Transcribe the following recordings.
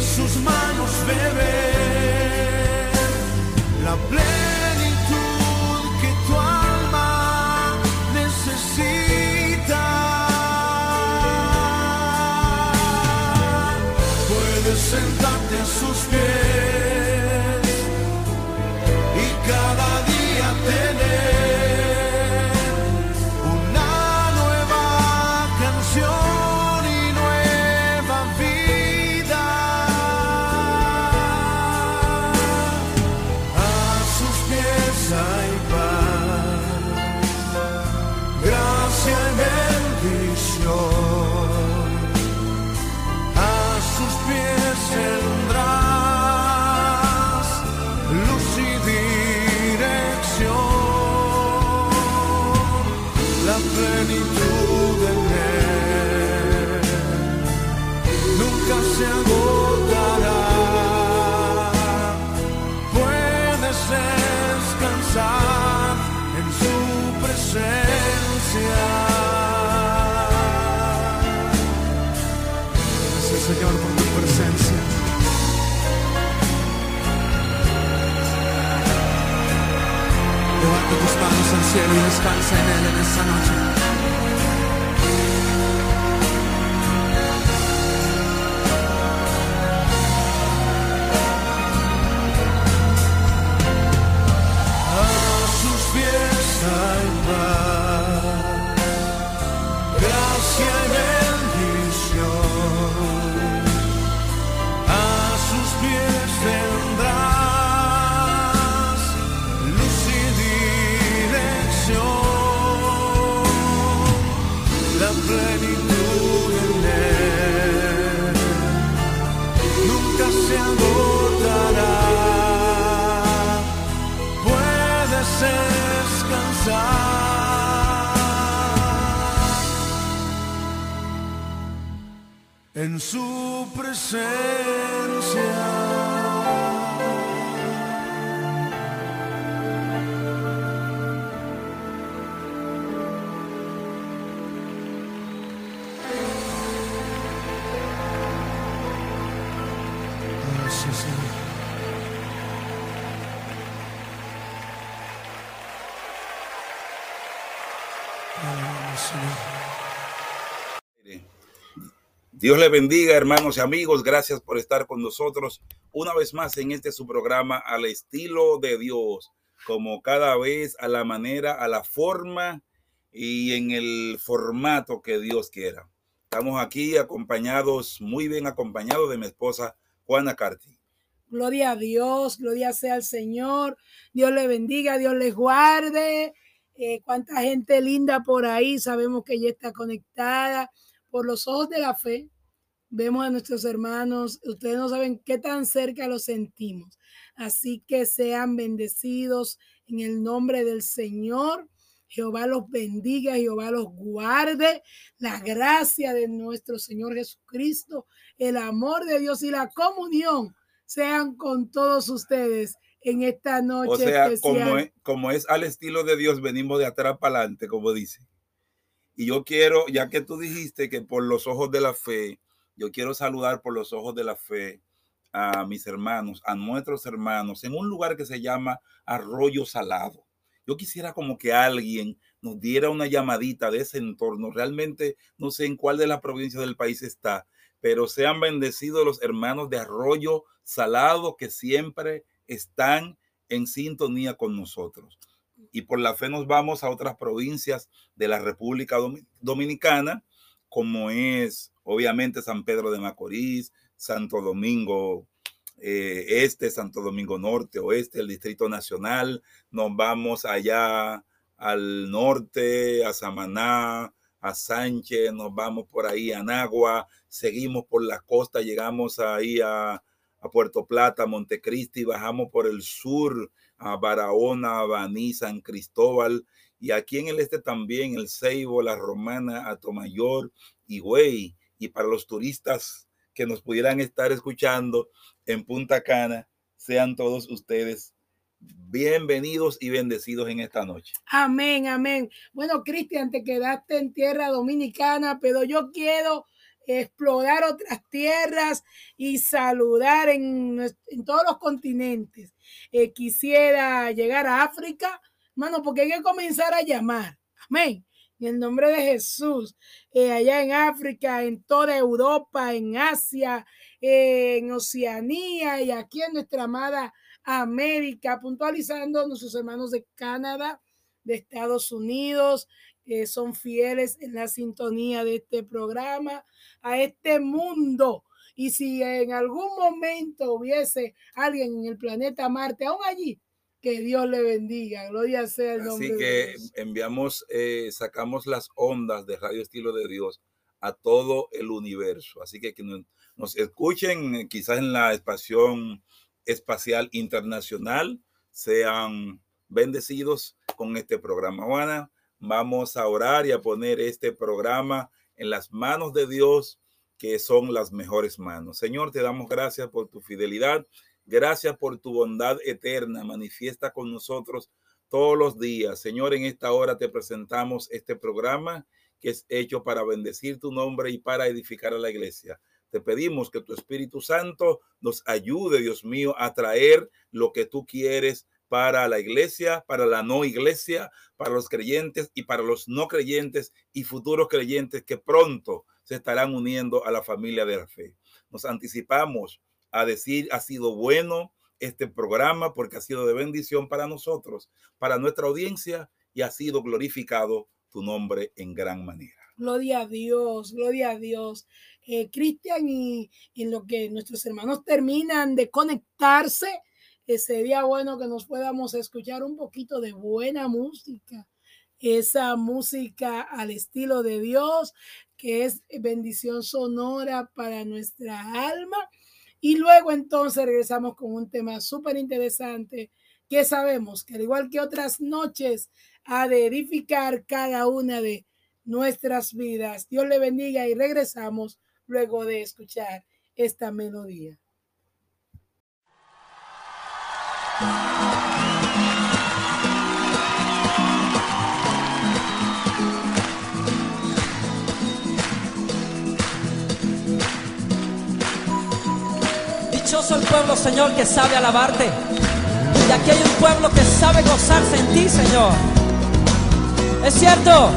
sus manos beber la plenitud se agotará. Puedes descansar en su presencia. Gracias Señor por tu presencia. Levanta tus manos al cielo y descansa en Él en esta noche. Pies en su presencia. Dios le bendiga, hermanos y amigos. Gracias por estar con nosotros una vez más en este su programa al estilo de Dios, como cada vez a la manera, a la forma y en el formato que Dios quiera. Estamos aquí acompañados, muy bien acompañados de mi esposa Juana Carti. Gloria a Dios, gloria sea al Señor. Dios le bendiga, Dios les guarde. Eh, cuánta gente linda por ahí. Sabemos que ella está conectada por los ojos de la fe. Vemos a nuestros hermanos. Ustedes no saben qué tan cerca los sentimos. Así que sean bendecidos en el nombre del Señor. Jehová los bendiga, Jehová los guarde. La gracia de nuestro Señor Jesucristo, el amor de Dios y la comunión sean con todos ustedes en esta noche O sea, especial. como es, como es al estilo de Dios, venimos de atrás para adelante, como dice. Y yo quiero, ya que tú dijiste que por los ojos de la fe, yo quiero saludar por los ojos de la fe a mis hermanos, a nuestros hermanos, en un lugar que se llama Arroyo Salado. Yo quisiera como que alguien nos diera una llamadita de ese entorno. Realmente no sé en cuál de las provincias del país está, pero sean bendecidos los hermanos de Arroyo Salado que siempre están en sintonía con nosotros. Y por la fe nos vamos a otras provincias de la República Dominicana, como es obviamente San Pedro de Macorís, Santo Domingo eh, Este, Santo Domingo Norte, Oeste, el Distrito Nacional. Nos vamos allá al norte, a Samaná, a Sánchez, nos vamos por ahí a Nagua, seguimos por la costa, llegamos ahí a, Puerto Plata, Montecristi, bajamos por el sur a Barahona, Baní, San Cristóbal, y aquí en el este también, el Ceibo, la Romana, Atomayor, Higüey, y para los turistas que nos pudieran estar escuchando en Punta Cana, sean todos ustedes bienvenidos y bendecidos en esta noche. Amén, amén. Bueno, Cristian, te quedaste en tierra dominicana, pero yo quiero explorar otras tierras y saludar en, todos los continentes. Eh, quisiera llegar a África, hermano, porque hay que comenzar a llamar. Amén. En el nombre de Jesús, eh, allá en África, en toda Europa, en Asia, en Oceanía y aquí en nuestra amada América, puntualizando a nuestros hermanos de Canadá, de Estados Unidos, que son fieles en la sintonía de este programa, a este mundo. Y si en algún momento hubiese alguien en el planeta Marte, aún allí, que Dios le bendiga. Gloria sea el nombre. Así que enviamos, eh, sacamos las ondas de Radio Estilo de Dios a todo el universo. Así que que nos escuchen quizás en la espación espacial internacional sean bendecidos con este programa. Juana, vamos a orar y a poner este programa en las manos de Dios, que son las mejores manos. Señor, te damos gracias por tu fidelidad. Gracias por tu bondad eterna. Manifiesta con nosotros todos los días. Señor, en esta hora te presentamos este programa que es hecho para bendecir tu nombre y para edificar a la iglesia. Te pedimos que tu Espíritu Santo nos ayude, Dios mío, a traer lo que tú quieres para la iglesia, para la no iglesia, para los creyentes y para los no creyentes y futuros creyentes que pronto se estarán uniendo a la familia de la fe. Nos anticipamos a decir, ha sido bueno este programa porque ha sido de bendición para nosotros, para nuestra audiencia y ha sido glorificado tu nombre en gran manera. Gloria a Dios, gloria a Dios. Eh, Cristian, y, en lo que nuestros hermanos terminan de conectarse, eh, sería bueno que nos podamos escuchar un poquito de buena música, esa música al estilo de Dios, que es bendición sonora para nuestra alma. Y luego entonces regresamos con un tema súper interesante que sabemos que al igual que otras noches ha de edificar cada una de nuestras vidas. Dios le bendiga y regresamos luego de escuchar esta melodía. Dichoso el pueblo, Señor, que sabe alabarte. Y aquí hay un pueblo que sabe gozarse en ti, Señor. Es cierto.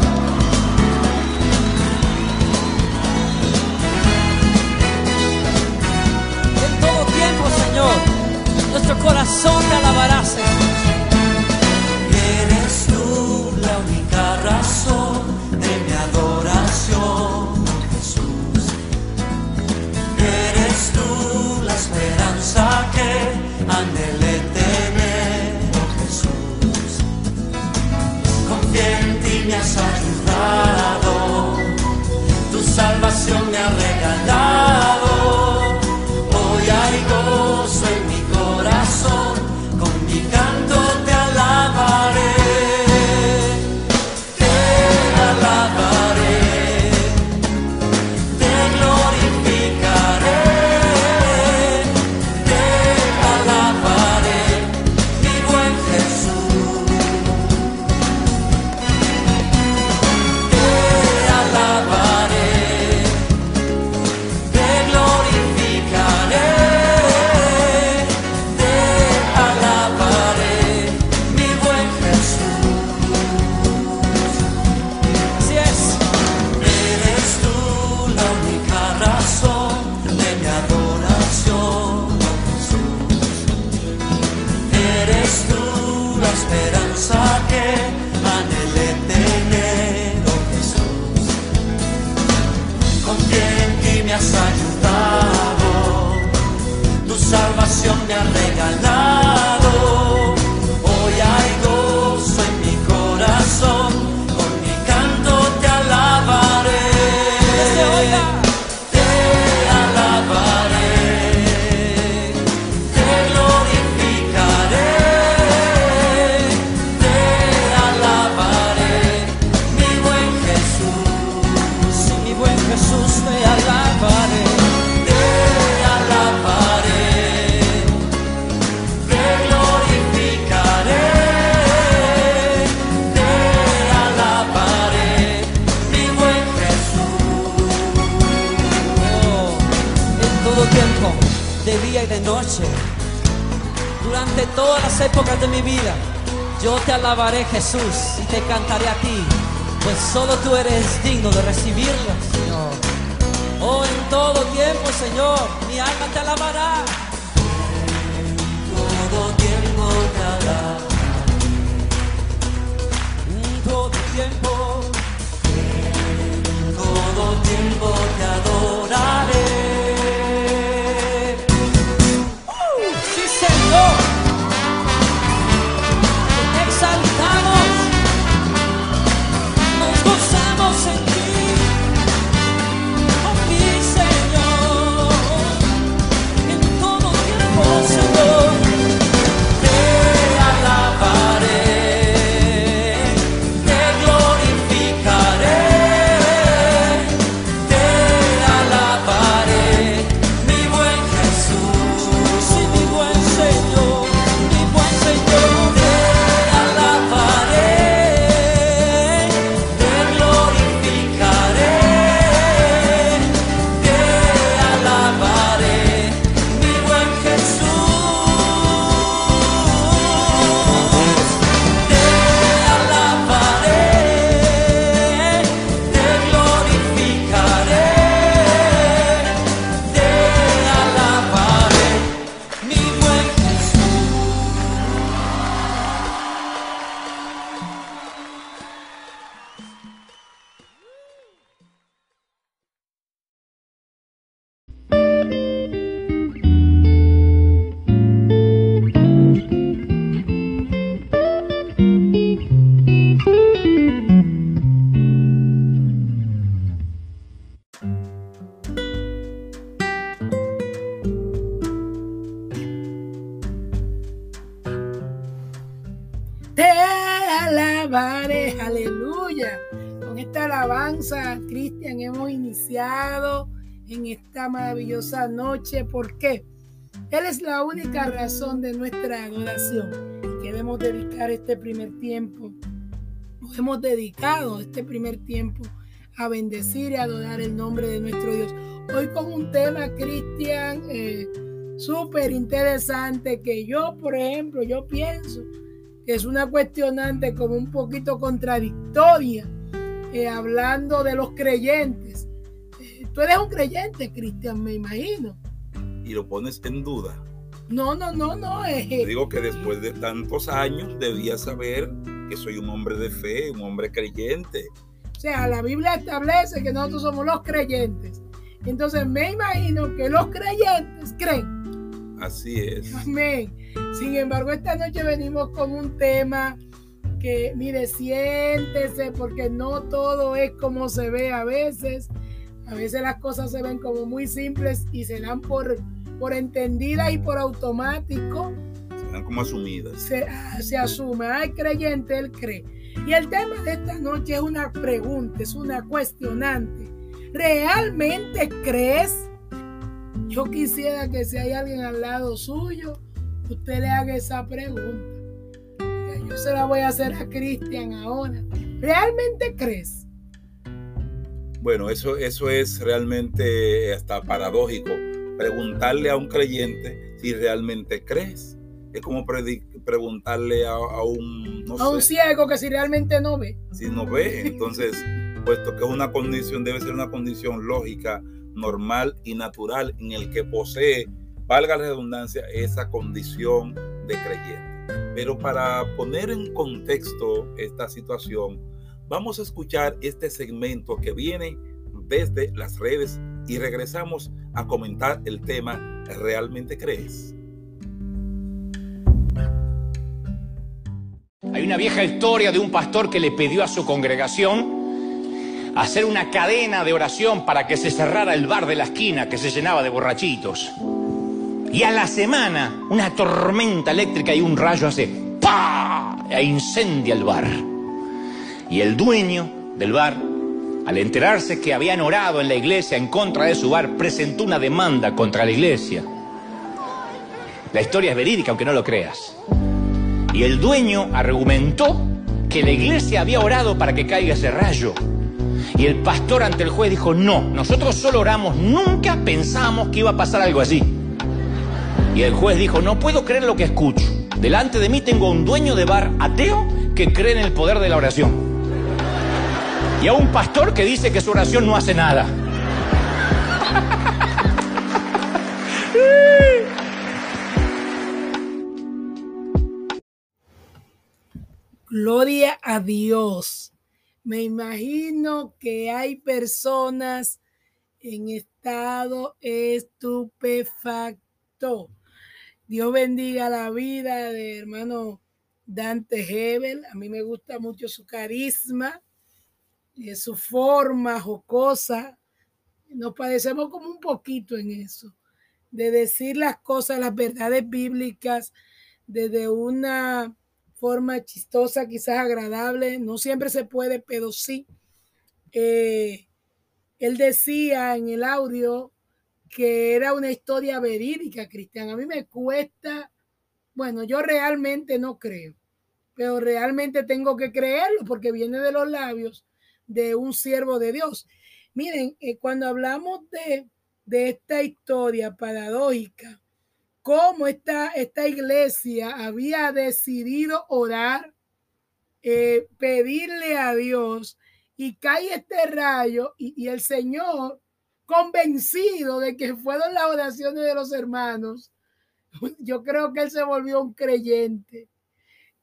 nuestro corazón te alabará, Señor. Salvación me ha regalado. Durante todas las épocas de mi vida, yo te alabaré Jesús y te cantaré a ti, pues solo tú eres digno de recibirlo, Señor. Oh, en todo tiempo, Señor, mi alma te alabará. Todo tiempo te alabaré, En todo tiempo, todo tiempo te adoraré. Cristian, hemos iniciado en esta maravillosa noche. ¿Por qué? Él es la única razón de nuestra adoración. Queremos dedicar este primer tiempo. Nos hemos dedicado este primer tiempo a bendecir y adorar el nombre de nuestro Dios. Hoy con un tema, Cristian, eh, súper interesante que yo, por ejemplo, yo pienso que es una cuestionante como un poquito contradictoria, eh, hablando de los creyentes. Eh, tú eres un creyente, Cristian, me imagino. Y lo pones en duda. No, no, no, no. eh, Te digo que después de tantos años debía saber que soy un hombre de fe, un hombre creyente. o sea, la Biblia establece que nosotros somos los creyentes. Entonces me imagino que los creyentes creen. Así es. Amén. Sin embargo, esta noche venimos con un tema que, mire, siéntese, porque no todo es como se ve a veces. A veces las cosas se ven como muy simples y se dan por, por entendidas y por automático. Se dan como asumidas. Se, ah, se asume, hay creyente, él cree. Y el tema de esta noche es una pregunta, es una cuestionante. ¿Realmente crees? Yo quisiera que si hay alguien al lado suyo, usted le haga esa pregunta. Yo se la voy a hacer a Cristian ahora. ¿Realmente crees? Bueno, eso, eso es realmente hasta paradójico. Preguntarle a un creyente si realmente crees. Es como preguntarle a, a un, no A un ciego que si realmente no ve. si no ve. Entonces, puesto que es una condición, debe ser una condición lógica, normal y natural en el que posee, valga la redundancia, esa condición de creyente. Pero para poner en contexto esta situación, vamos a escuchar este segmento que viene desde las redes y regresamos a comentar el tema realmente crees? Hay una vieja historia de un pastor que le pidió a su congregación hacer una cadena de oración para que se cerrara el bar de la esquina que se llenaba de borrachitos. Y a la semana, una tormenta eléctrica y un rayo hace ¡pa! e incendia el bar. Y el dueño del bar, al enterarse que habían orado en la iglesia en contra de su bar, presentó una demanda contra la iglesia. La historia es verídica, aunque no lo creas. Y el dueño argumentó que la iglesia había orado para que caiga ese rayo. Y el pastor ante el juez dijo, no, nosotros solo oramos, nunca pensamos que iba a pasar algo así. Y el juez dijo, no puedo creer lo que escucho. Delante de mí tengo un dueño de bar ateo que cree en el poder de la oración. Y a un pastor que dice que su oración no hace nada. Gloria a Dios. Me imagino que hay personas en estado estupefacto. Dios bendiga la vida de hermano Dante Hebel. A mí me gusta mucho su carisma su forma jocosa. Nos padecemos como un poquito en eso, de decir las cosas, las verdades bíblicas desde una forma chistosa, quizás agradable, no siempre se puede, pero sí. Eh, él decía en el audio que era una historia verídica, Cristian. A mí me cuesta, bueno, yo realmente no creo, pero realmente tengo que creerlo porque viene de los labios de un siervo de Dios. Miren, eh, cuando hablamos de, de esta historia paradójica, cómo esta, esta iglesia había decidido orar, eh, pedirle a Dios y cae este rayo y, y, el Señor, convencido de que fueron las oraciones de los hermanos, yo creo que él se volvió un creyente.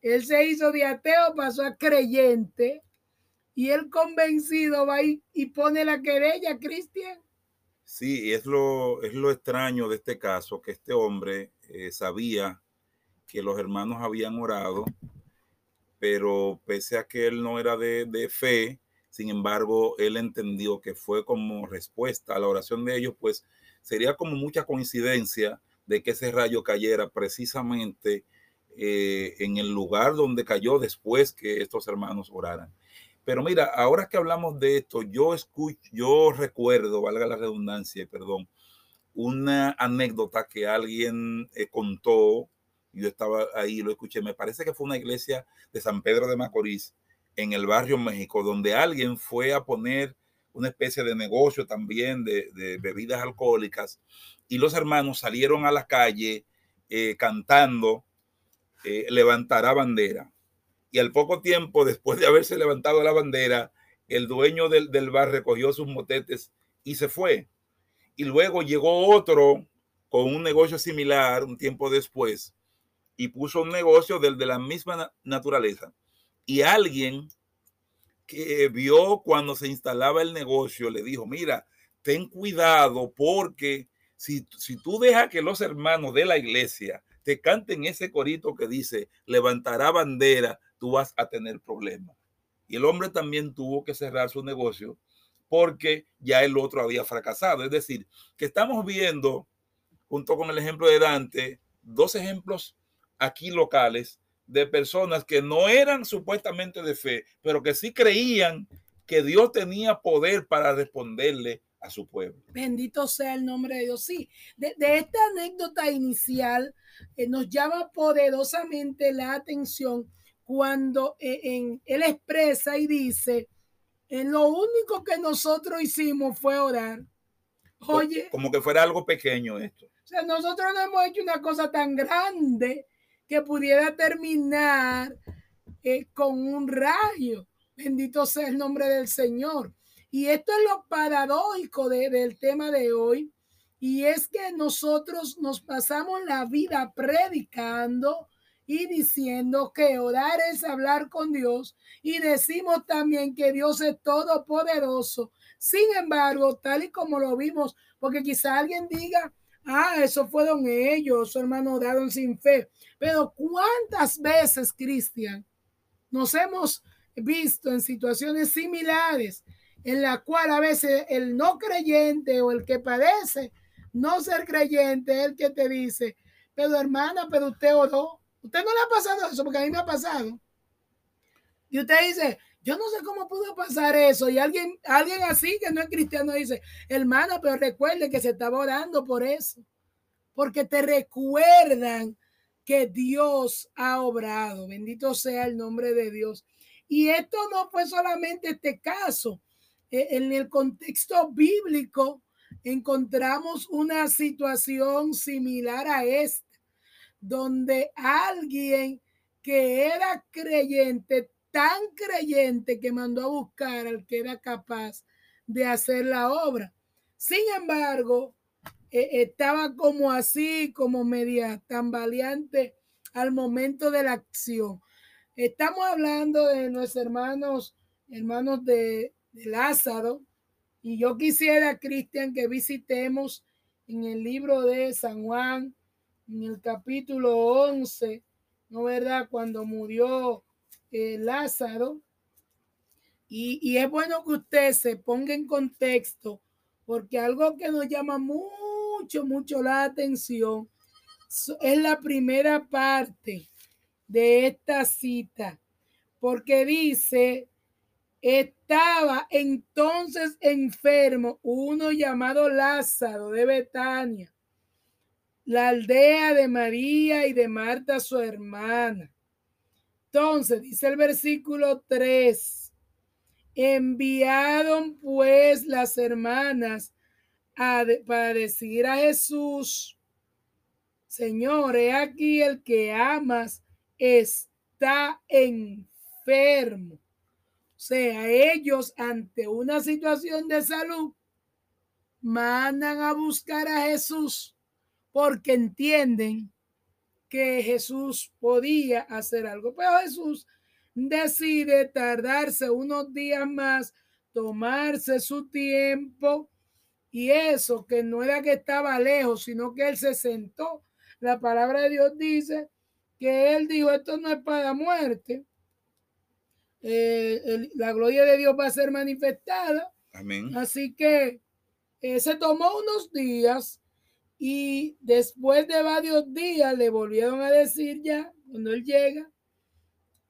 Él se hizo de ateo, pasó a creyente y él convencido va y, pone la querella, Cristian. Sí, es lo, es lo extraño de este caso, que este hombre eh, sabía que los hermanos habían orado, pero pese a que él no era de, de, fe, sin embargo, él entendió que fue como respuesta a la oración de ellos, pues sería como mucha coincidencia de que ese rayo cayera precisamente eh, en el lugar donde cayó después que estos hermanos oraran. Pero mira, ahora que hablamos de esto, yo escucho, yo recuerdo, valga la redundancia, perdón, una anécdota que alguien eh, contó, yo estaba ahí, lo escuché, me parece que fue una iglesia de San Pedro de Macorís, en el barrio México, donde alguien fue a poner una especie de negocio también de, bebidas alcohólicas y los hermanos salieron a la calle eh, cantando eh, levantará bandera y al poco tiempo, después de haberse levantado la bandera, el dueño del, del bar recogió sus motetes y se fue. Y luego llegó otro con un negocio similar un tiempo después y puso un negocio del de la misma naturaleza. Y alguien que vio cuando se instalaba el negocio le dijo, mira, ten cuidado porque si, si tú dejas que los hermanos de la iglesia te canten ese corito que dice, levantará bandera, tú vas a tener problemas. Y el hombre también tuvo que cerrar su negocio porque ya el otro había fracasado. Es decir, que estamos viendo, junto con el ejemplo de Dante, dos ejemplos aquí locales de personas que no eran supuestamente de fe, pero que sí creían que Dios tenía poder para responderle a su pueblo. Bendito sea el nombre de Dios. Sí, de, de esta anécdota inicial eh, nos llama poderosamente la atención cuando eh, en, él expresa y dice, en lo único que nosotros hicimos fue orar. Oye. Como que fuera algo pequeño esto. O sea, nosotros no hemos hecho una cosa tan grande que pudiera terminar eh, con un rayo. Bendito sea el nombre del Señor. Y esto es lo paradójico de, del tema de hoy. Y es que nosotros nos pasamos la vida predicando, y diciendo que orar es hablar con Dios y decimos también que Dios es todopoderoso. Sin embargo, tal y como lo vimos, porque quizá alguien diga, ah, eso fueron ellos, su hermano daron sin fe. Pero ¿cuántas veces, Cristian, nos hemos visto en situaciones similares en la cual a veces el no creyente o el que parece no ser creyente el que te dice, pero hermana, pero usted oró. Usted no le ha pasado eso porque a mí me ha pasado. Y usted dice, yo no sé cómo pudo pasar eso. Y alguien, alguien así que no es cristiano dice, hermana, pero recuerde que se estaba orando por eso. Porque te recuerdan que Dios ha obrado. Bendito sea el nombre de Dios. Y esto no fue solamente este caso. E, en el contexto bíblico encontramos una situación similar a esta, donde alguien que era creyente tan creyente que mandó a buscar al que era capaz de hacer la obra. Sin embargo, eh, estaba como así, como media tambaleante al momento de la acción. Estamos hablando de nuestros hermanos, hermanos de, de Lázaro, y yo quisiera, Cristian, que visitemos en el libro de San Juan, en el capítulo 11, ¿no verdad? Cuando murió eh, Lázaro. Y, es bueno que usted se ponga en contexto, porque algo que nos llama mucho, mucho la atención es la primera parte de esta cita, porque dice, estaba entonces enfermo uno llamado Lázaro de Betania, la aldea de María y de Marta su hermana. Entonces, dice el versículo 3, enviaron pues las hermanas a para decir a Jesús, Señor, he aquí el que amas está enfermo. O sea, ellos ante una situación de salud mandan a buscar a Jesús porque entienden que Jesús podía hacer algo, pero Jesús decide tardarse unos días más, tomarse su tiempo y eso que no era que estaba lejos, sino que él se sentó. La palabra de Dios dice que él dijo, esto no es para muerte. Eh, la gloria de Dios va a ser manifestada. Amén. Así que eh, se tomó unos días y después de varios días le volvieron a decir ya, cuando él llega,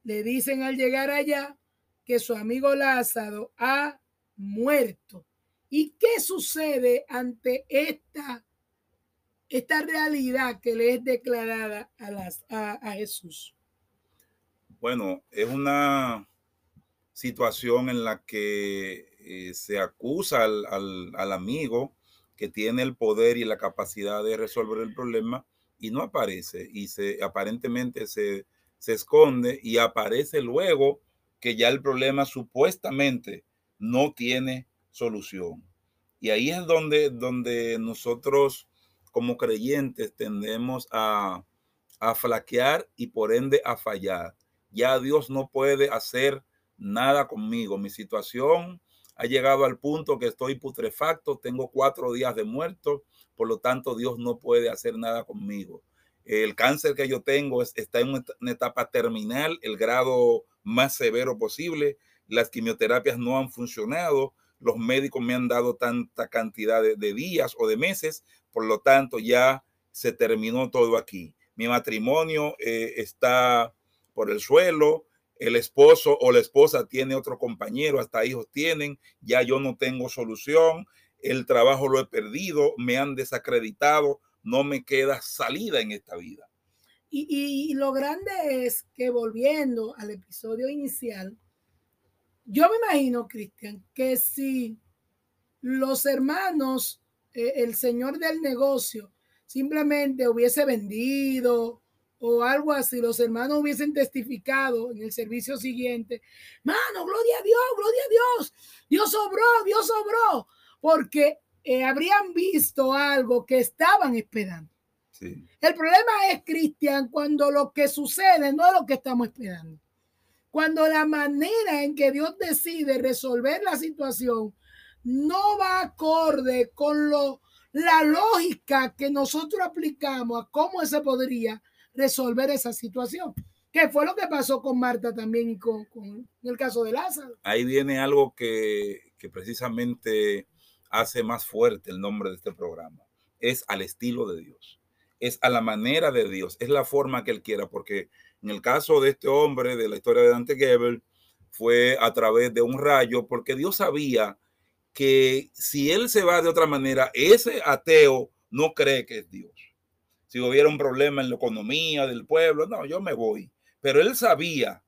le dicen al llegar allá que su amigo Lázaro ha muerto. ¿Y qué sucede ante esta, esta realidad que le es declarada a, las, a, Jesús? Bueno, es una situación en la que eh, se acusa al, al, al amigo que tiene el poder y la capacidad de resolver el problema y no aparece y se aparentemente se, se esconde y aparece luego que ya el problema supuestamente no tiene solución. Y ahí es donde, donde nosotros como creyentes tendemos a, a flaquear y por ende a fallar. Ya Dios no puede hacer nada conmigo. Mi situación ha llegado al punto que estoy putrefacto, tengo cuatro días de muerto, por lo tanto Dios no puede hacer nada conmigo. El cáncer que yo tengo está en una etapa terminal, el grado más severo posible. Las quimioterapias no han funcionado. Los médicos me han dado tanta cantidad de, días o de meses. Por lo tanto, ya se terminó todo aquí. Mi matrimonio eh, está por el suelo el esposo o la esposa tiene otro compañero, hasta hijos tienen, ya yo no tengo solución, el trabajo lo he perdido, me han desacreditado, no me queda salida en esta vida. Y, lo grande es que volviendo al episodio inicial, yo me imagino, Cristian, que si los hermanos, eh, el señor del negocio, simplemente hubiese vendido o algo así, los hermanos hubiesen testificado en el servicio siguiente, mano, gloria a Dios, gloria a Dios, Dios sobró, Dios sobró, porque eh, habrían visto algo que estaban esperando. El problema es, Cristian, cuando lo que sucede no es lo que estamos esperando. Cuando la manera en que Dios decide resolver la situación no va acorde con lo, la lógica que nosotros aplicamos a cómo se podría resolver esa situación. Que fue lo que pasó con Marta también y con, con el caso de Lázaro. Ahí viene algo que, que precisamente hace más fuerte el nombre de este programa. Es al estilo de Dios, es a la manera de Dios, es la forma que Él quiera, porque en el caso de este hombre, de la historia de Dante Gebel, fue a través de un rayo, porque Dios sabía que si Él se va de otra manera, ese ateo no cree que es Dios. Si hubiera un problema en la economía del pueblo, no, yo me voy. Pero Él sabía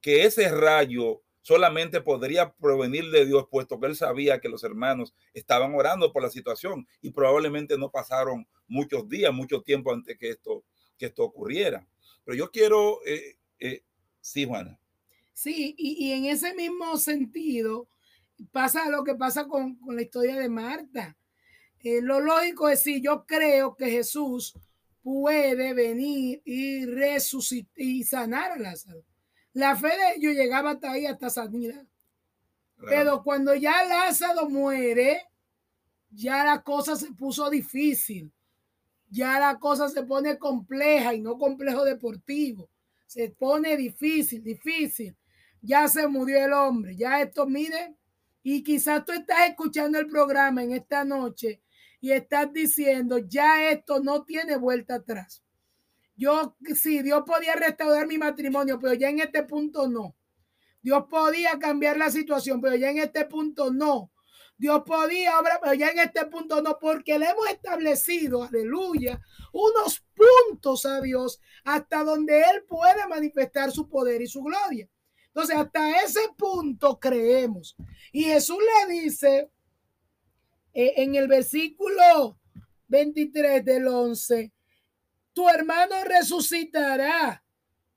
que ese rayo solamente podría provenir de Dios, puesto que él sabía que los hermanos estaban orando por la situación y probablemente no pasaron muchos días, mucho tiempo antes que esto, que esto ocurriera. Pero yo quiero, eh, eh, sí, Juana. Sí, y, y, en ese mismo sentido pasa lo que pasa con, con la historia de Marta. Eh, lo lógico es si yo creo que Jesús puede venir y resucitar y sanar a Lázaro. La fe de ellos llegaba hasta ahí, hasta sanidad. Claro. Pero cuando ya Lázaro muere, ya la cosa se puso difícil. Ya la cosa se pone compleja y no complejo deportivo. Se pone difícil, difícil. Ya se murió el hombre. Ya esto, mire, y quizás tú estás escuchando el programa en esta noche y estás diciendo, ya esto no tiene vuelta atrás. Yo, sí, Dios podía restaurar mi matrimonio, pero ya en este punto no. Dios podía cambiar la situación, pero ya en este punto no. Dios podía pero ya en este punto no, porque le hemos establecido, aleluya, unos puntos a Dios hasta donde Él puede manifestar su poder y su gloria. Entonces, hasta ese punto creemos. Y Jesús le dice eh, en el versículo 23 del 11, tu hermano resucitará.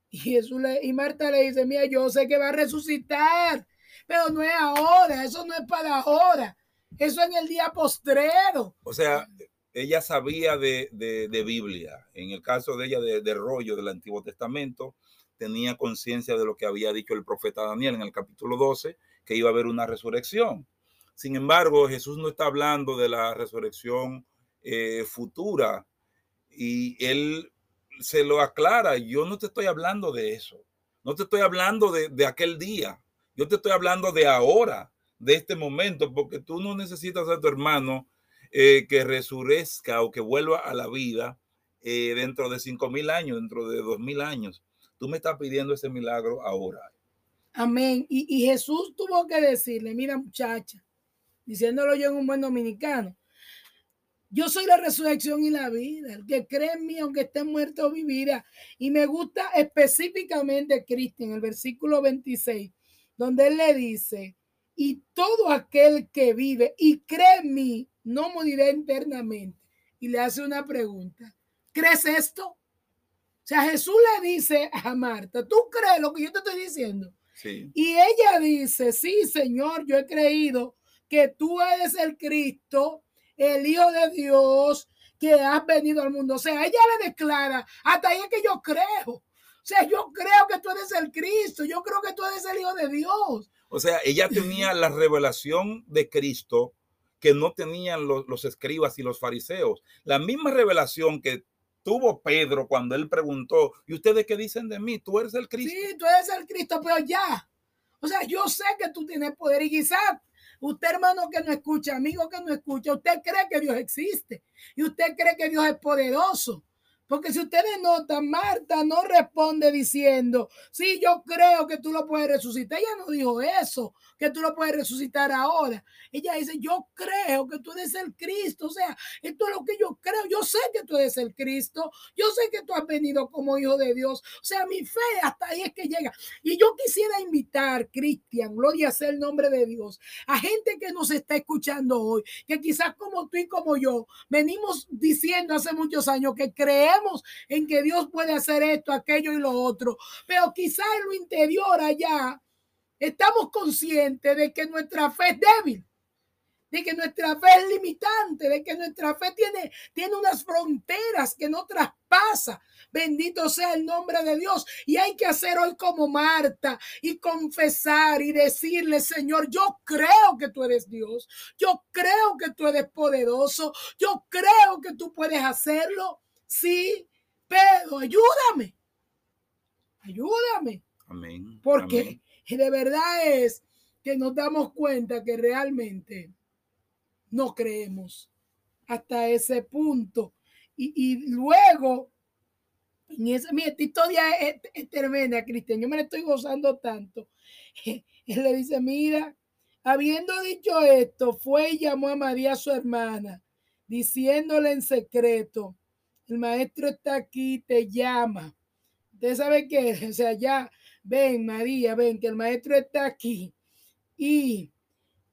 Y, Jesús le, y Marta le dice, mira, yo sé que va a resucitar, pero no es ahora, eso no es para ahora, eso en el día postrero. O sea, ella sabía de, de, de Biblia, en el caso de ella de, de rollo del Antiguo Testamento, tenía conciencia de lo que había dicho el profeta Daniel en el capítulo 12, que iba a haber una resurrección. Sin embargo, Jesús no está hablando de la resurrección eh, futura, y él se lo aclara, yo no te estoy hablando de eso, no te estoy hablando de, de, aquel día, yo te estoy hablando de ahora, de este momento, porque tú no necesitas a tu hermano eh, que resurrezca o que vuelva a la vida eh, dentro de cinco mil años, dentro de dos mil años. Tú me estás pidiendo ese milagro ahora. Amén. Y, y Jesús tuvo que decirle, mira muchacha, diciéndolo yo en un buen dominicano, yo soy la resurrección y la vida. El que cree en mí, aunque esté muerto, vivirá. Y me gusta específicamente Cristian, el versículo 26, donde él le dice, y todo aquel que vive y cree en mí, no morirá eternamente. Y le hace una pregunta. ¿Crees esto? O sea, Jesús le dice a Marta, ¿tú crees lo que yo te estoy diciendo? Sí. Y ella dice, sí, Señor, yo he creído que tú eres el Cristo, el Hijo de Dios que has venido al mundo. O sea, ella le declara, hasta ahí es que yo creo. O sea, yo creo que tú eres el Cristo, yo creo que tú eres el Hijo de Dios. O sea, ella tenía la revelación de Cristo que no tenían los, los escribas y los fariseos. La misma revelación que tuvo Pedro cuando él preguntó, ¿y ustedes qué dicen de mí? ¿Tú eres el Cristo? Sí, tú eres el Cristo, pero ya. O sea, yo sé que tú tienes poder y quizás Usted, hermano que no escucha, amigo que no escucha, usted cree que Dios existe y usted cree que Dios es poderoso. Porque si ustedes notan, Marta no responde diciendo, sí, yo creo que tú lo puedes resucitar. Ella no dijo eso, que tú lo puedes resucitar ahora. Ella dice, yo creo que tú eres el Cristo. O sea, esto es lo que yo creo. Yo sé que tú eres el Cristo. Yo sé que tú has venido como hijo de Dios. O sea, mi fe hasta ahí es que llega. Y yo quisiera invitar, Cristian, gloria sea el nombre de Dios, a gente que nos está escuchando hoy, que quizás como tú y como yo, venimos diciendo hace muchos años que creemos en que Dios puede hacer esto, aquello y lo otro, pero quizá en lo interior allá estamos conscientes de que nuestra fe es débil, de que nuestra fe es limitante, de que nuestra fe tiene, tiene unas fronteras que no traspasa, Bendito sea el nombre de Dios. Y hay que hacer hoy como Marta y confesar y decirle, Señor, yo creo que tú eres Dios. Yo creo que tú eres poderoso. Yo creo que tú puedes hacerlo. Sí, pero ayúdame. Ayúdame. Amén. Porque de verdad es que nos damos cuenta que realmente no creemos hasta ese punto. Y, luego, en esa, mi esta historia es, tremenda, Cristian. Yo me la estoy gozando tanto. Él le dice: Mira, habiendo dicho esto, fue y llamó a María, su hermana, diciéndole en secreto: El maestro está aquí, te llama. Usted sabe que, o sea, ya, ven, María, ven, que el maestro está aquí. Y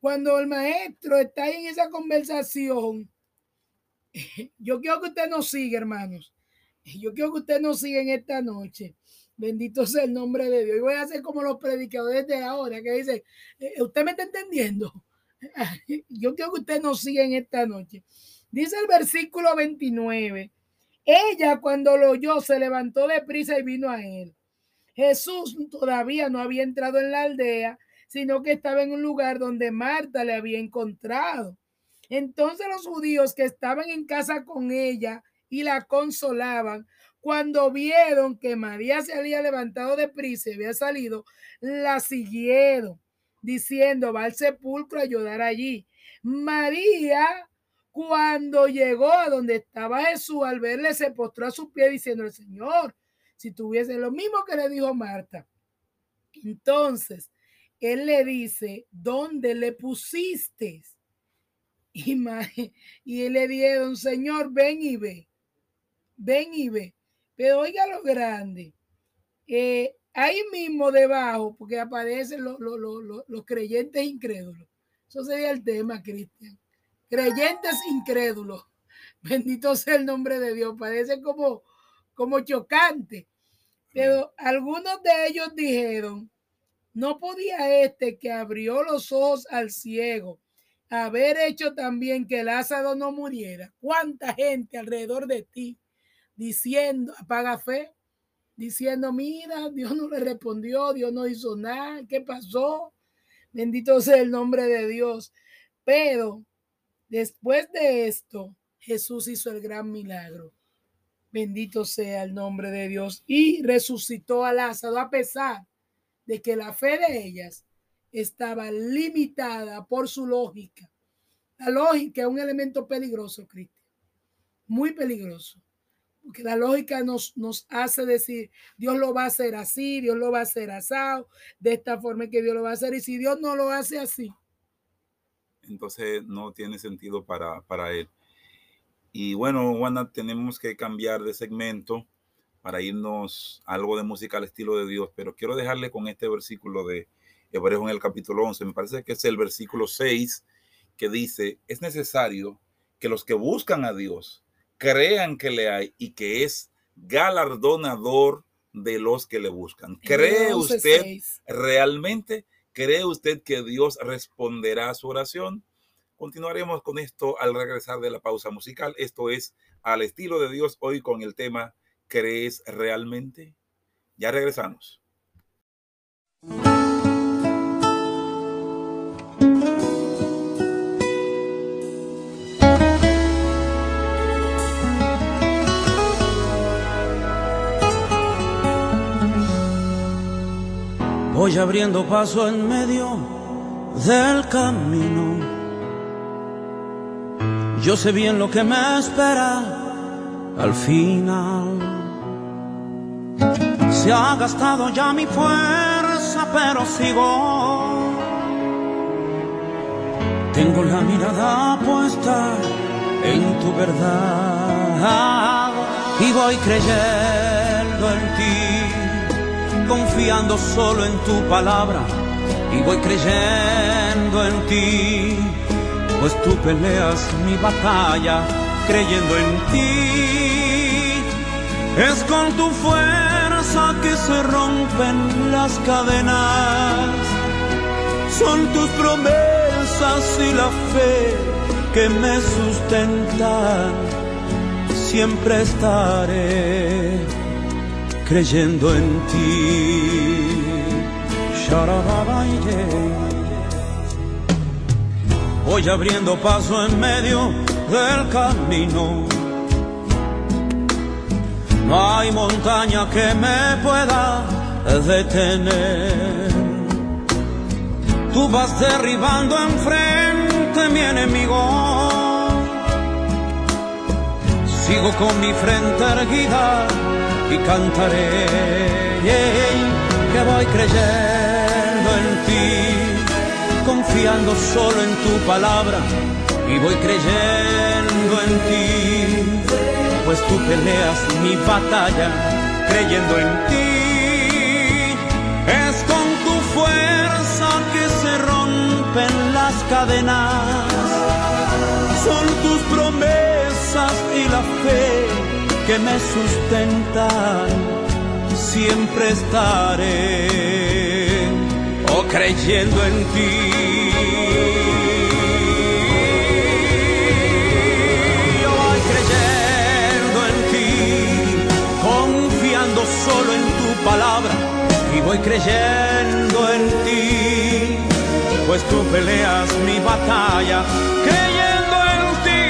cuando el maestro está en esa conversación, yo quiero que usted nos siga, hermanos. Yo quiero que usted nos siga en esta noche. Bendito sea el nombre de Dios. Y voy a hacer como los predicadores de ahora que dicen, eh, ¿usted me está entendiendo? Yo quiero que usted nos siga en esta noche. Dice el versículo 29. Ella cuando lo oyó se levantó de prisa y vino a él. Jesús todavía no había entrado en la aldea, sino que estaba en un lugar donde Marta le había encontrado. Entonces los judíos que estaban en casa con ella y la consolaban, cuando vieron que María se había levantado de prisa y había salido, la siguieron, diciendo, va al sepulcro a ayudar allí. María, cuando llegó a donde estaba Jesús, al verle, se postró a su pie diciendo, Señor, si tuviese lo mismo que le dijo Marta. Entonces, él le dice, ¿dónde le pusiste? Y, y él le dieron, Señor, ven y ve, ven y ve. Pero oiga lo grande, eh, ahí mismo debajo, porque aparecen los, los creyentes incrédulos. Eso sería el tema, Cristian. Creyentes incrédulos. Bendito sea el nombre de Dios. Parece como, como chocante. Pero algunos de ellos dijeron, no podía este que abrió los ojos al ciego haber hecho también que Lázaro no muriera. ¿Cuánta gente alrededor de ti diciendo, apaga fe, diciendo, mira, Dios no le respondió, Dios no hizo nada, ¿qué pasó? Bendito sea el nombre de Dios. Pero después de esto, Jesús hizo el gran milagro. Bendito sea el nombre de Dios. Y resucitó a Lázaro a pesar de que la fe de ellas estaba limitada por su lógica. La lógica es un elemento peligroso, Cristian. Muy peligroso. Porque la lógica nos, nos hace decir, Dios lo va a hacer así, Dios lo va a hacer asado, de esta forma que Dios lo va a hacer. Y si Dios no lo hace así. Entonces no tiene sentido para, para él. Y bueno, Juana, tenemos que cambiar de segmento para irnos a algo de música al estilo de Dios, pero quiero dejarle con este versículo de Hebreos en el capítulo 11, me parece que es el versículo 6 que dice, es necesario que los que buscan a Dios crean que le hay y que es galardonador de los que le buscan. ¿Cree usted realmente? ¿Cree usted que Dios responderá a su oración? Continuaremos con esto al regresar de la pausa musical. Esto es al estilo de Dios hoy con el tema ¿Crees realmente? Ya regresamos. Voy abriendo paso en medio del camino. Yo sé bien lo que me espera al final. Se ha gastado ya mi fuerza, pero sigo. Tengo la mirada puesta en tu verdad y voy creyendo confiando solo en tu palabra y voy creyendo en ti, pues tú peleas mi batalla creyendo en ti. Es con tu fuerza que se rompen las cadenas, son tus promesas y la fe que me sustentan, siempre estaré creyendo en ti. Voy abriendo paso en medio del camino. No hay montaña que me pueda detener. Tú vas derribando enfrente mi enemigo. Sigo con mi frente erguida y cantaré. Que voy creyendo en ti, confiando solo en tu palabra y voy creyendo en ti, pues tú peleas mi batalla creyendo en ti. Es con tu fuerza que se rompen las cadenas, son tus promesas y la fe que me sustentan, siempre estaré oh, creyendo en ti. Voy creyendo en ti, confiando solo en tu palabra y voy creyendo en ti, pues tú peleas mi batalla, creyendo en ti,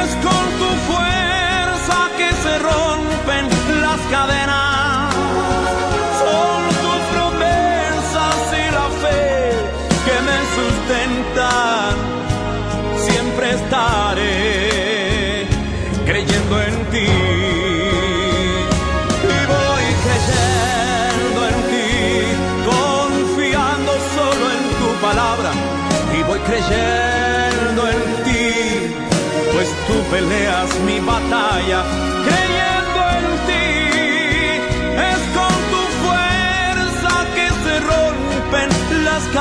es cadenas, son tus promesas y la fe que me sustentan, siempre estaré creyendo en ti. Y voy creyendo en ti, confiando solo en tu palabra. Y voy creyendo en ti, pues tú peleas mi batalla.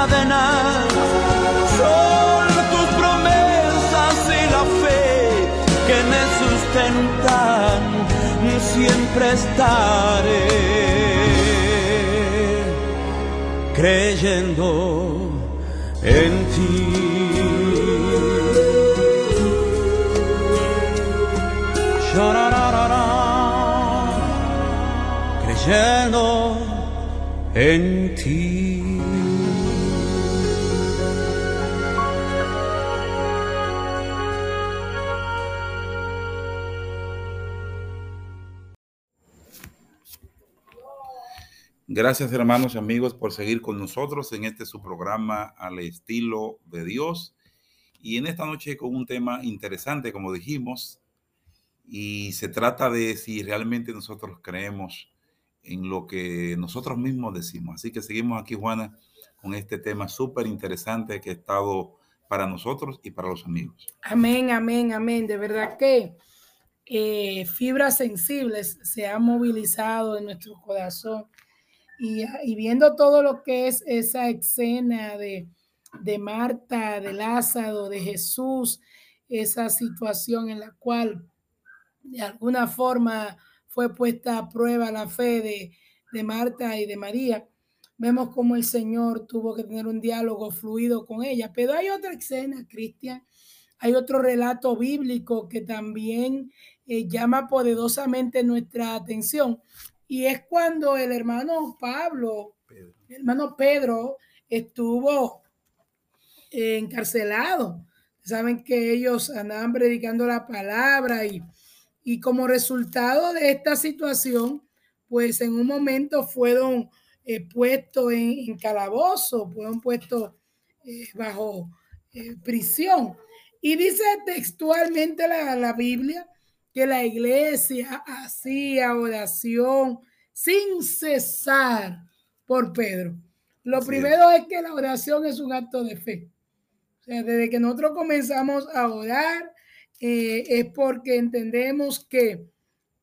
Cadenas. Son tus promesas y la fe que me sustentan, siempre estaré creyendo en ti. Creyendo en ti. Gracias hermanos y amigos por seguir con nosotros en este su programa al estilo de Dios. Y en esta noche con un tema interesante, como dijimos, y se trata de si realmente nosotros creemos en lo que nosotros mismos decimos. Así que seguimos aquí, Juana, con este tema súper interesante que ha estado para nosotros y para los amigos. Amén, amén, amén. De verdad que eh, fibras sensibles se han movilizado en nuestro corazón y, viendo todo lo que es esa escena de, de Marta, de Lázaro, de Jesús, esa situación en la cual de alguna forma fue puesta a prueba la fe de, de Marta y de María. Vemos cómo el Señor tuvo que tener un diálogo fluido con ella. Pero hay otra escena, Cristian, hay otro relato bíblico que también eh, llama poderosamente nuestra atención. Y es cuando el hermano Pablo, Pedro. el hermano Pedro, estuvo encarcelado. Saben que ellos andaban predicando la palabra y, y como resultado de esta situación, pues en un momento fueron eh, puestos en, en, calabozo, fueron puestos eh, bajo eh, prisión. Y dice textualmente la, la, Biblia que la iglesia hacía oración sin cesar por Pedro. Lo Así primero es. es que la oración es un acto de fe. O sea, desde que nosotros comenzamos a orar, eh, es porque entendemos que,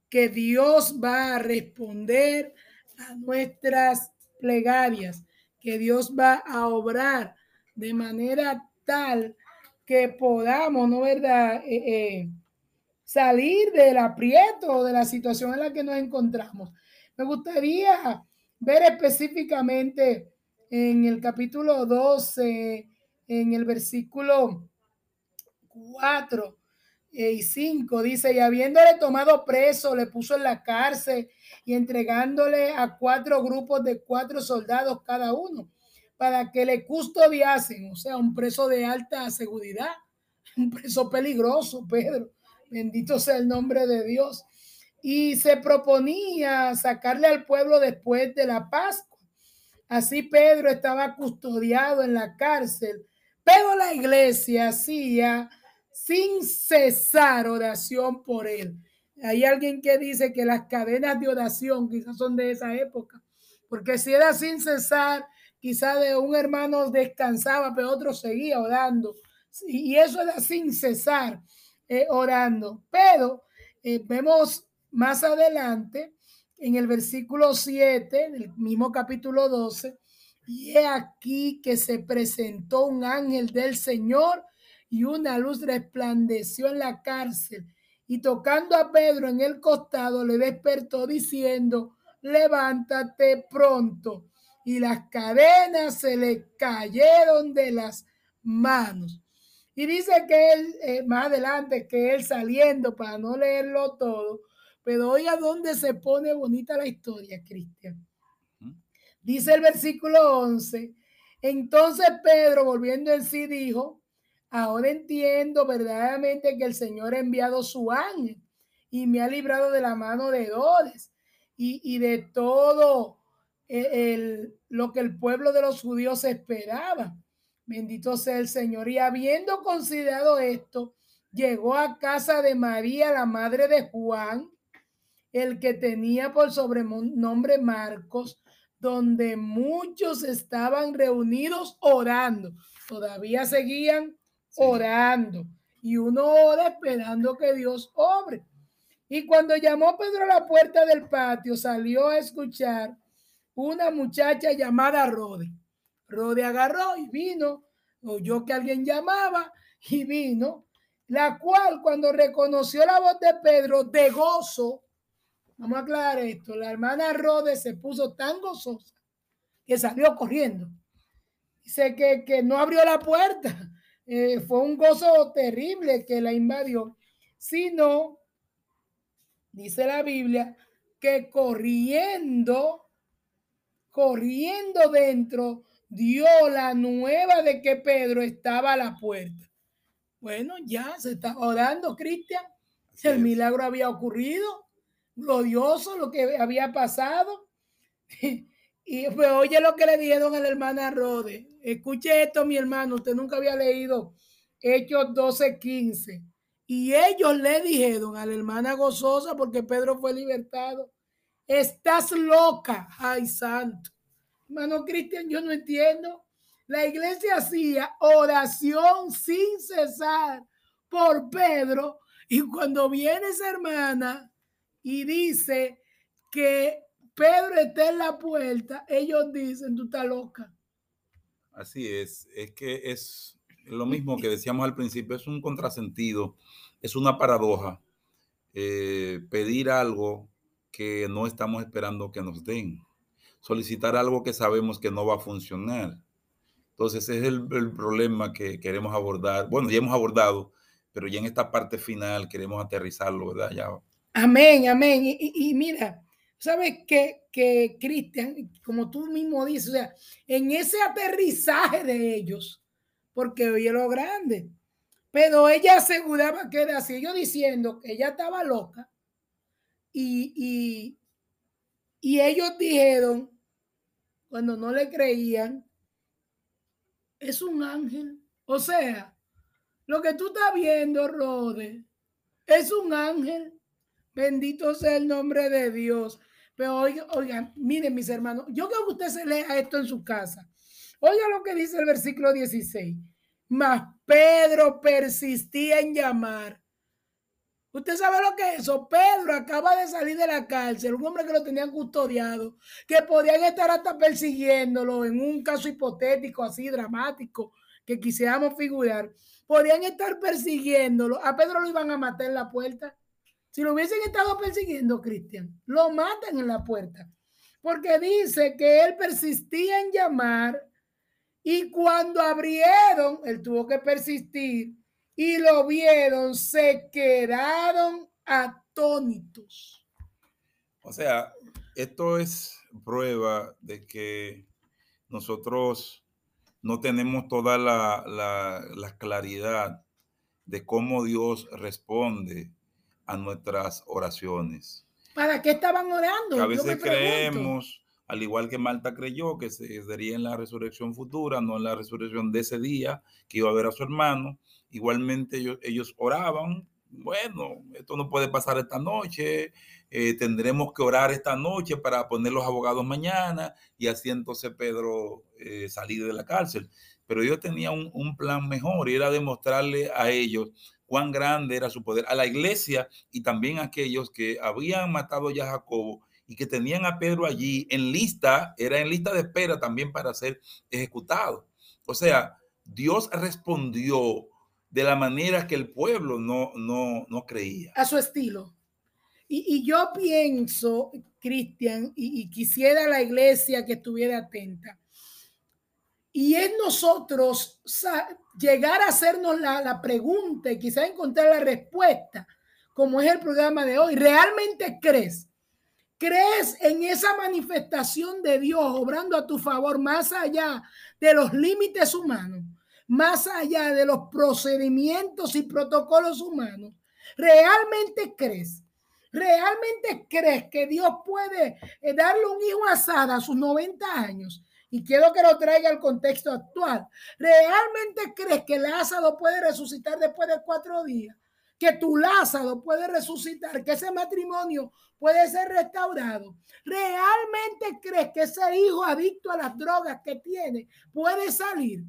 que Dios va a responder a nuestras plegarias, que Dios va a obrar de manera tal que podamos, ¿no verdad? Eh, eh, salir del aprieto, de la situación en la que nos encontramos. Me gustaría ver específicamente en el capítulo 12, en el versículo 4, eh, y 5 dice, y habiéndole tomado preso, le puso en la cárcel y entregándole a cuatro grupos de cuatro soldados cada uno para que le custodiasen, o sea, un preso de alta seguridad, un preso peligroso, Pedro. Bendito sea el nombre de Dios. Y se proponía sacarle al pueblo después de la Pascua. Así Pedro estaba custodiado en la cárcel, pero la iglesia hacía sin cesar oración por él. Hay alguien que dice que las cadenas de oración quizás son de esa época, porque si era sin cesar, quizás de un hermano descansaba, pero otro seguía orando. Y eso era sin cesar eh, orando. Pero eh, vemos más adelante en el versículo 7 del mismo capítulo 12, y he aquí que se presentó un ángel del Señor y una luz resplandeció en la cárcel y tocando a Pedro en el costado le despertó diciendo, levántate pronto. Y las cadenas se le cayeron de las manos. Y dice que él, eh, más adelante, que él saliendo, para no leerlo todo, pero oiga dónde se pone bonita la historia, Cristian. Dice el versículo 11, entonces Pedro, volviendo en sí, dijo, Ahora entiendo verdaderamente que el Señor ha enviado su ángel y me ha librado de la mano de Herodes y, de todo eh, el, lo que el pueblo de los judíos esperaba. Bendito sea el Señor. Y habiendo considerado esto, llegó a casa de María, la madre de Juan, el que tenía por sobrenombre Marcos, donde muchos estaban reunidos orando. Todavía seguían orando y uno ora esperando que Dios obre. Y cuando llamó Pedro a la puerta del patio, salió a escuchar una muchacha llamada Rode. Rode agarró y vino, oyó que alguien llamaba y vino, la cual cuando reconoció la voz de Pedro de gozo, vamos a aclarar esto, la hermana Rode se puso tan gozosa que salió corriendo. Dice que, que no abrió la puerta, eh, fue un gozo terrible que la invadió, sino, dice la Biblia, que corriendo, corriendo dentro, dio la nueva de que Pedro estaba a la puerta. Bueno, ya se está orando, Cristian. El milagro había ocurrido, glorioso lo que había pasado. Y pues oye lo que le dijeron a la hermana Rode. Escuche esto, mi hermano. Usted nunca había leído Hechos 12, 15. Y ellos le dijeron a la hermana gozosa, porque Pedro fue libertado, estás loca. Ay, santo. Hermano Cristian, yo no entiendo. La iglesia hacía oración sin cesar por Pedro. Y cuando viene esa hermana y dice que Pedro está en la puerta, ellos dicen, tú estás loca. Así es, es que es lo mismo que decíamos al principio, es un contrasentido, es una paradoja eh, pedir algo que no estamos esperando que nos den, solicitar algo que sabemos que no va a funcionar. Entonces, ese es el, problema que queremos abordar. Bueno, ya hemos abordado, pero ya en esta parte final queremos aterrizarlo, ¿verdad? Ya. Amén, amén. y mira, ¿Sabes qué, que Cristian, como tú mismo dices, o sea, en ese aterrizaje de ellos, porque oye lo grande, pero ella aseguraba que era así, yo diciendo que ella estaba loca y, y, y ellos dijeron, cuando no le creían, es un ángel. O sea, lo que tú estás viendo, Rode, es un ángel. Bendito sea el nombre de Dios. Pero oigan, miren mis hermanos, yo creo que usted se lea esto en su casa. Oiga lo que dice el versículo 16. Mas Pedro persistía en llamar. Usted sabe lo que es eso. Pedro acaba de salir de la cárcel, un hombre que lo tenían custodiado, que podían estar hasta persiguiéndolo en un caso hipotético así dramático que quisiéramos figurar. Podían estar persiguiéndolo. A Pedro lo iban a matar en la puerta. Si lo hubiesen estado persiguiendo, Cristian, lo matan en la puerta. Porque dice que él persistía en llamar y cuando abrieron, él tuvo que persistir y lo vieron, se quedaron atónitos. O sea, esto es prueba de que nosotros no tenemos toda la, la- la claridad de cómo Dios responde a nuestras oraciones. ¿Para qué estaban orando? Que a veces creemos, al igual que Marta creyó, que se daría en la resurrección futura, no en la resurrección de ese día, que iba a ver a su hermano. Igualmente ellos, oraban, bueno, esto no puede pasar esta noche, eh, tendremos que orar esta noche para poner los abogados mañana y así entonces Pedro eh, salir de la cárcel. Pero yo tenía un, un plan mejor y era demostrarle a ellos cuán grande era su poder, a la iglesia y también a aquellos que habían matado ya a Jacobo y que tenían a Pedro allí en lista, era en lista de espera también para ser ejecutado. O sea, Dios respondió de la manera que el pueblo no, no, no creía. a su estilo. Y, y yo pienso, Cristian, y, quisiera la iglesia que estuviera atenta. Y es nosotros llegar a hacernos la, la pregunta y quizá encontrar la respuesta, como es el programa de hoy. ¿Realmente crees? ¿Crees en esa manifestación de Dios obrando a tu favor más allá de los límites humanos, más allá de los procedimientos y protocolos humanos? ¿Realmente crees? ¿Realmente crees que Dios puede eh, darle un hijo a Sara a sus 90 años? Y quiero que lo traiga al contexto actual. ¿Realmente crees que Lázaro puede resucitar después de cuatro días? Que tu Lázaro puede resucitar, que ese matrimonio puede ser restaurado. ¿Realmente crees que ese hijo adicto a las drogas que tiene puede salir?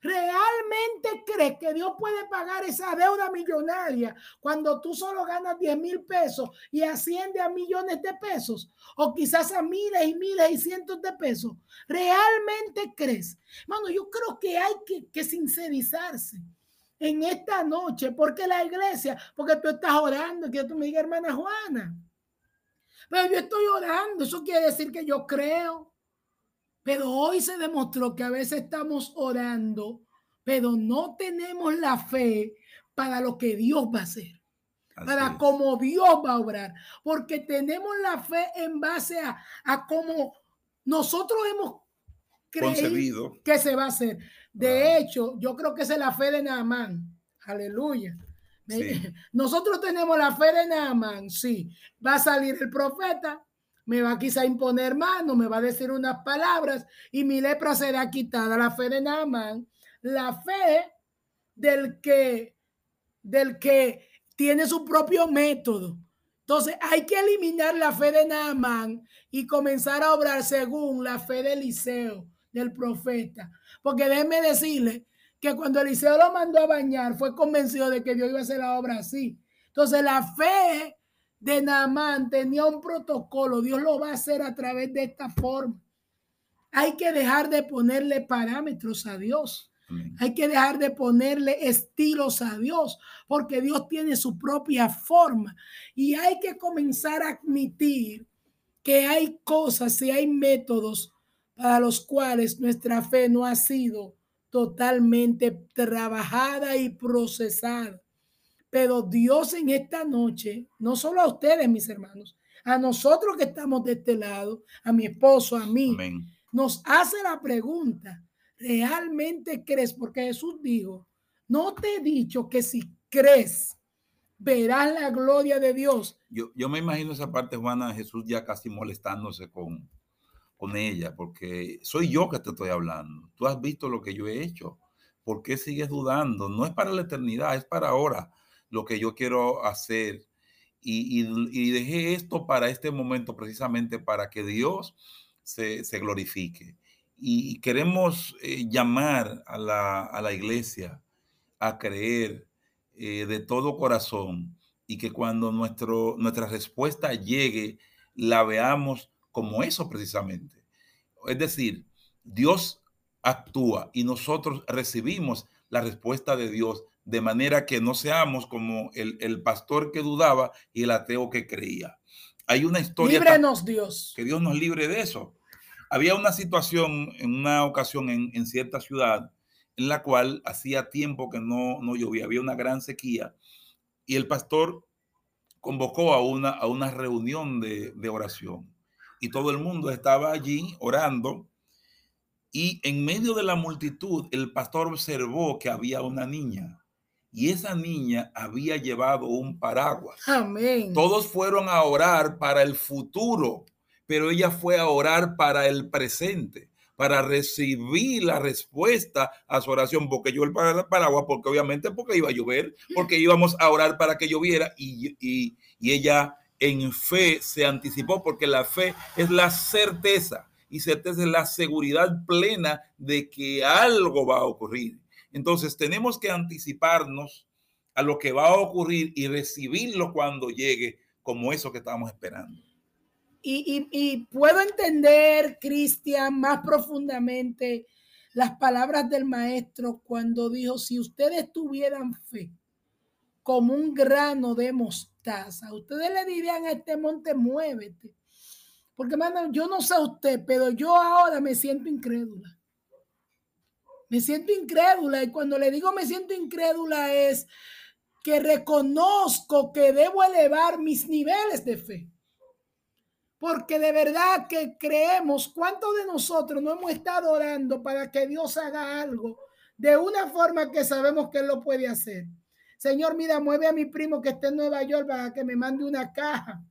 ¿Realmente crees que Dios puede pagar esa deuda millonaria cuando tú solo ganas 10 mil pesos y asciende a millones de pesos? O quizás a miles y miles y cientos de pesos. ¿Realmente crees? Mano, yo creo que hay que, sincerizarse en esta noche, porque la iglesia, porque tú estás orando, que tú me digas, hermana Juana, pero yo estoy orando, eso quiere decir que yo creo. Pero hoy se demostró que a veces estamos orando, pero no tenemos la fe para lo que Dios va a hacer, Así para es. cómo Dios va a obrar, porque tenemos la fe en base a, a cómo nosotros hemos creído que se va a hacer. De hecho, yo creo que esa es la fe de Naamán. Aleluya. Sí. Nosotros tenemos la fe de Naamán, sí. Va a salir el profeta, me va quizá a imponer mano, me va a decir unas palabras y mi lepra será quitada. La fe de Naamán, la fe del que, del que tiene su propio método. Entonces hay que eliminar la fe de Naamán y comenzar a obrar según la fe de Eliseo, del profeta. Porque déjeme decirle que cuando Eliseo lo mandó a bañar, fue convencido de que Dios iba a hacer la obra así. Entonces la fe de Naamán tenía un protocolo. Dios lo va a hacer a través de esta forma. Hay que dejar de ponerle parámetros a Dios. Amén. Hay que dejar de ponerle estilos a Dios, porque Dios tiene su propia forma. Y hay que comenzar a admitir que hay cosas y hay métodos para los cuales nuestra fe no ha sido totalmente trabajada y procesada. Pero Dios en esta noche, no solo a ustedes, mis hermanos, a nosotros que estamos de este lado, a mi esposo, a mí, Amén. nos hace la pregunta, ¿realmente crees? Porque Jesús dijo, no te he dicho que si crees, verás la gloria de Dios. Yo, yo me imagino esa parte, Juana, Jesús ya casi molestándose con, con ella, porque soy yo que te estoy hablando. Tú has visto lo que yo he hecho. ¿Por qué sigues dudando? No es para la eternidad, es para ahora lo que yo quiero hacer. Y, dejé esto para este momento precisamente para que Dios se, se glorifique. Y queremos eh, llamar a la, a la iglesia a creer eh, de todo corazón y que cuando nuestro, nuestra respuesta llegue, la veamos como eso precisamente. Es decir, Dios actúa y nosotros recibimos la respuesta de Dios de manera que no seamos como el, el pastor que dudaba y el ateo que creía. Hay una historia tan- Líbrenos Dios. que Dios nos libre de eso. Había una situación en una ocasión en, en cierta ciudad en la cual hacía tiempo que no, no llovía, había una gran sequía y el pastor convocó a una, a una reunión de, de oración y todo el mundo estaba allí orando y en medio de la multitud el pastor observó que había una niña y esa niña había llevado un paraguas. Amén. Todos fueron a orar para el futuro, pero ella fue a orar para el presente, para recibir la respuesta a su oración, porque yo el para- paraguas, porque obviamente porque iba a llover, porque íbamos a orar para que lloviera y, y- y ella en fe se anticipó, porque la fe es la certeza y certeza es la seguridad plena de que algo va a ocurrir. Entonces tenemos que anticiparnos a lo que va a ocurrir y recibirlo cuando llegue como eso que estábamos esperando. Y, puedo entender, Cristian, más profundamente las palabras del maestro cuando dijo, si ustedes tuvieran fe como un grano de mostaza, ustedes le dirían a este monte, muévete. Porque, hermano, yo no sé usted, pero yo ahora me siento incrédula. Me siento incrédula y cuando le digo me siento incrédula es que reconozco que debo elevar mis niveles de fe. Porque de verdad que creemos, ¿cuántos de nosotros no hemos estado orando para que Dios haga algo de una forma que sabemos que Él lo puede hacer? Señor, mira, mueve a mi primo que está en Nueva York para que me mande una caja.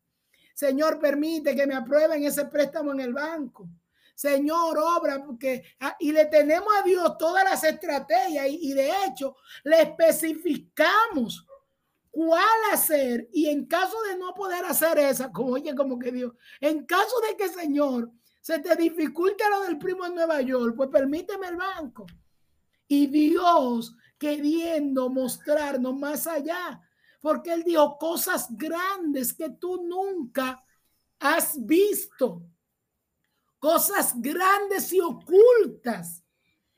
Señor, permite que me aprueben ese préstamo en el banco. Señor, obra, porque ah, y le tenemos a Dios todas las estrategias y, de hecho le especificamos cuál hacer y en caso de no poder hacer esa, como oye, como que Dios, en caso de que Señor se te dificulte lo del primo en Nueva York, pues permíteme el banco. Y Dios queriendo mostrarnos más allá, porque Él dijo cosas grandes que tú nunca has visto, cosas grandes y ocultas.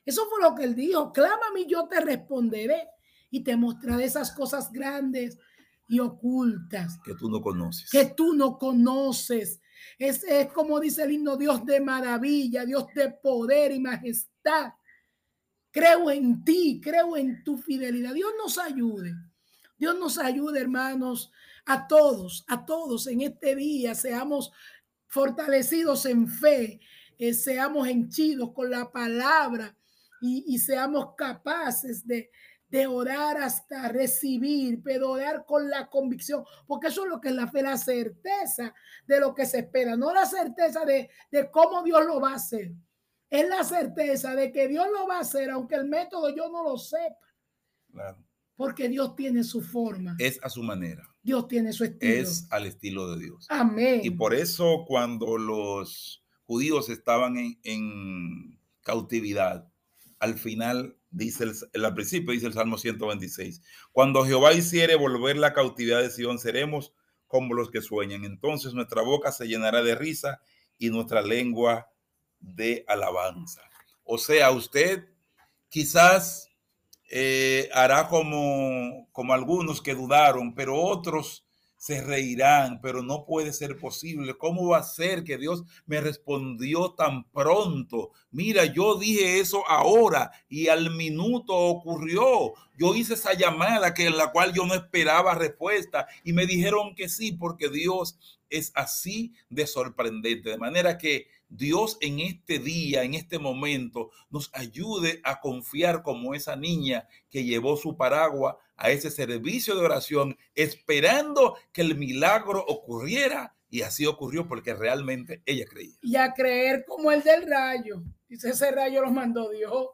Eso fue lo que Él dijo, clámame y yo te responderé y te mostraré esas cosas grandes y ocultas que tú no conoces. que tú no conoces. Es, es como dice el himno, Dios de maravilla, Dios de poder y majestad. Creo en ti, creo en tu fidelidad. Dios nos ayude. Dios nos ayude, hermanos, a todos, a todos en este día. Seamos fortalecidos en fe, eh, seamos henchidos con la palabra y, y seamos capaces de, de orar hasta recibir, pero orar con la convicción, porque eso es lo que es la fe, la certeza de lo que se espera, no la certeza de, de cómo Dios lo va a hacer. Es la certeza de que Dios lo va a hacer, aunque el método yo no lo sepa, Claro. Porque Dios tiene su forma, Es a su manera, Dios tiene su estilo. es al estilo de Dios. Amén. Y por eso cuando los judíos estaban en, en cautividad, al final dice el, el- al principio dice el Salmo 126, cuando Jehová hiciere volver la cautividad de Sion, seremos como los que sueñan. Entonces nuestra boca se llenará de risa y nuestra lengua de alabanza. O sea, usted quizás eh, hará como, como algunos que dudaron, pero otros se reirán, pero no puede ser posible. ¿Cómo va a ser que Dios me respondió tan pronto? Mira, yo dije eso ahora y al minuto ocurrió. Yo hice esa llamada que en la cual yo no esperaba respuesta y me dijeron que sí, porque Dios es así de sorprendente. De manera que Dios en este día, en este momento, nos ayude a confiar como esa niña que llevó su paraguas a ese servicio de oración, esperando que el milagro ocurriera. Y así ocurrió porque realmente ella creía. y a creer como el del rayo. Dice, ese rayo lo mandó Dios.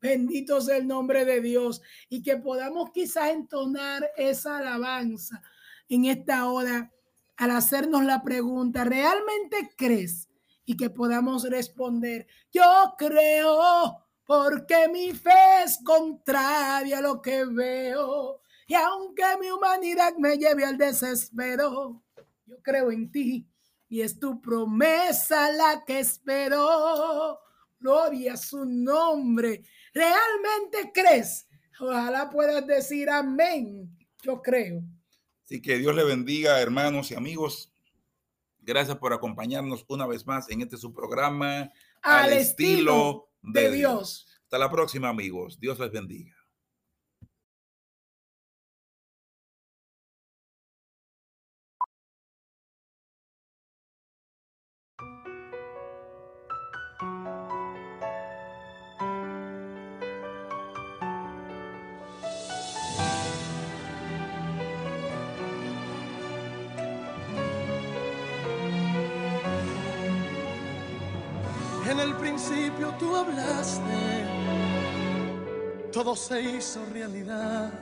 Bendito sea el nombre de Dios. Y que podamos quizás entonar esa alabanza en esta hora al hacernos la pregunta, ¿realmente crees? Y que podamos responder, yo creo porque mi fe es contraria a lo que veo. Y aunque mi humanidad me lleve al desespero, yo creo en ti y es tu promesa la que espero. Gloria a su nombre. ¿Realmente crees? Ojalá puedas decir amén. Yo creo. Así que Dios le bendiga, hermanos y amigos. Gracias por acompañarnos una vez más en este su programa Al estilo de Dios. Hasta la próxima, amigos. Dios les bendiga. En el principio tú hablaste, todo se hizo realidad.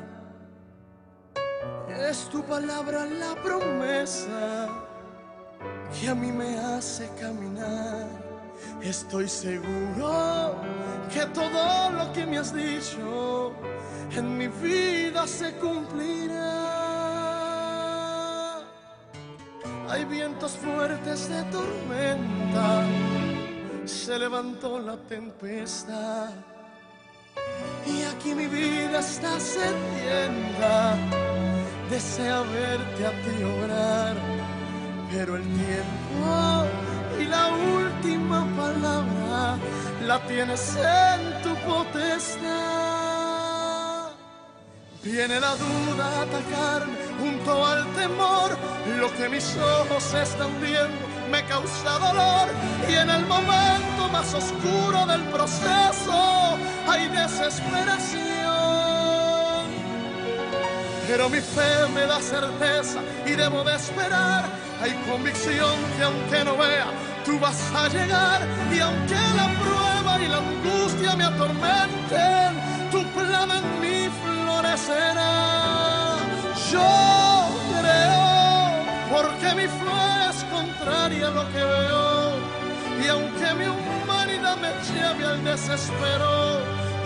Es tu palabra la promesa que a mí me hace caminar. Estoy seguro que todo lo que me has dicho en mi vida se cumplirá. Hay vientos fuertes de tormenta se levantó la tempestad y aquí mi vida está sedienta. Desea verte a ti obrar, pero el tiempo y la última palabra la tienes en tu potestad. Viene la duda a atacarme junto al temor, lo que mis ojos están viendo me causa dolor y en el momento más oscuro del proceso hay desesperación. Pero mi fe me da certeza y debo de esperar. Hay convicción que aunque no vea, tú vas a llegar y aunque la prueba y la angustia me atormenten, tu plan en mí florecerá. Yo creo porque mi fe contraria a lo que veo. Y aunque mi humanidad me lleve al desespero,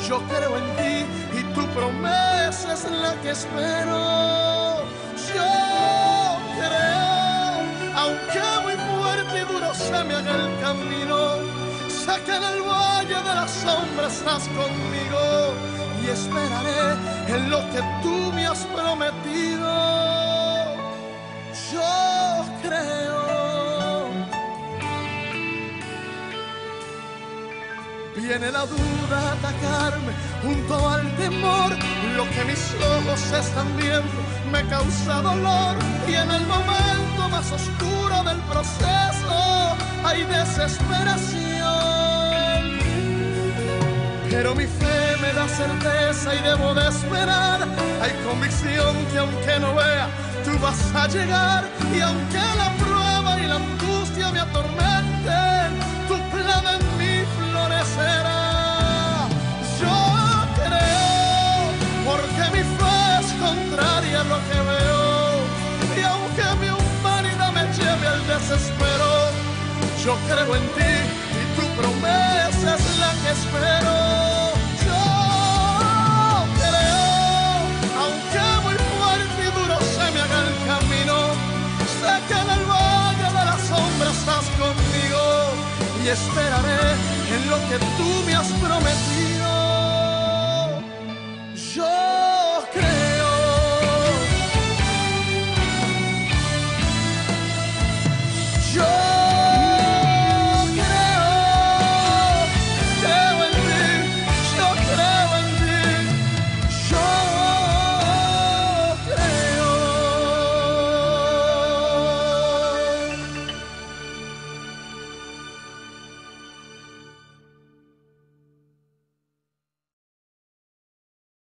yo creo en ti y tu promesa es la que espero. Yo creo, aunque muy fuerte y duro se me haga el camino, sé que en el valle de la sombra estás conmigo y esperaré en lo que tú me has prometido. Yo Viene la duda a atacarme junto al temor. Lo que mis ojos están viendo me causa dolor. Y en el momento más oscuro del proceso hay desesperación. Pero mi fe me da certeza y debo de esperar. Hay convicción que aunque no vea, tú vas a llegar. Y aunque la prueba y la lo que veo. Y aunque mi humanidad me lleve al desespero, yo creo en ti y tu promesa es la que espero. Yo creo, aunque muy fuerte y duro se me haga el camino, sé que en el valle de la sombra estás conmigo y esperaré en lo que tú me has prometido.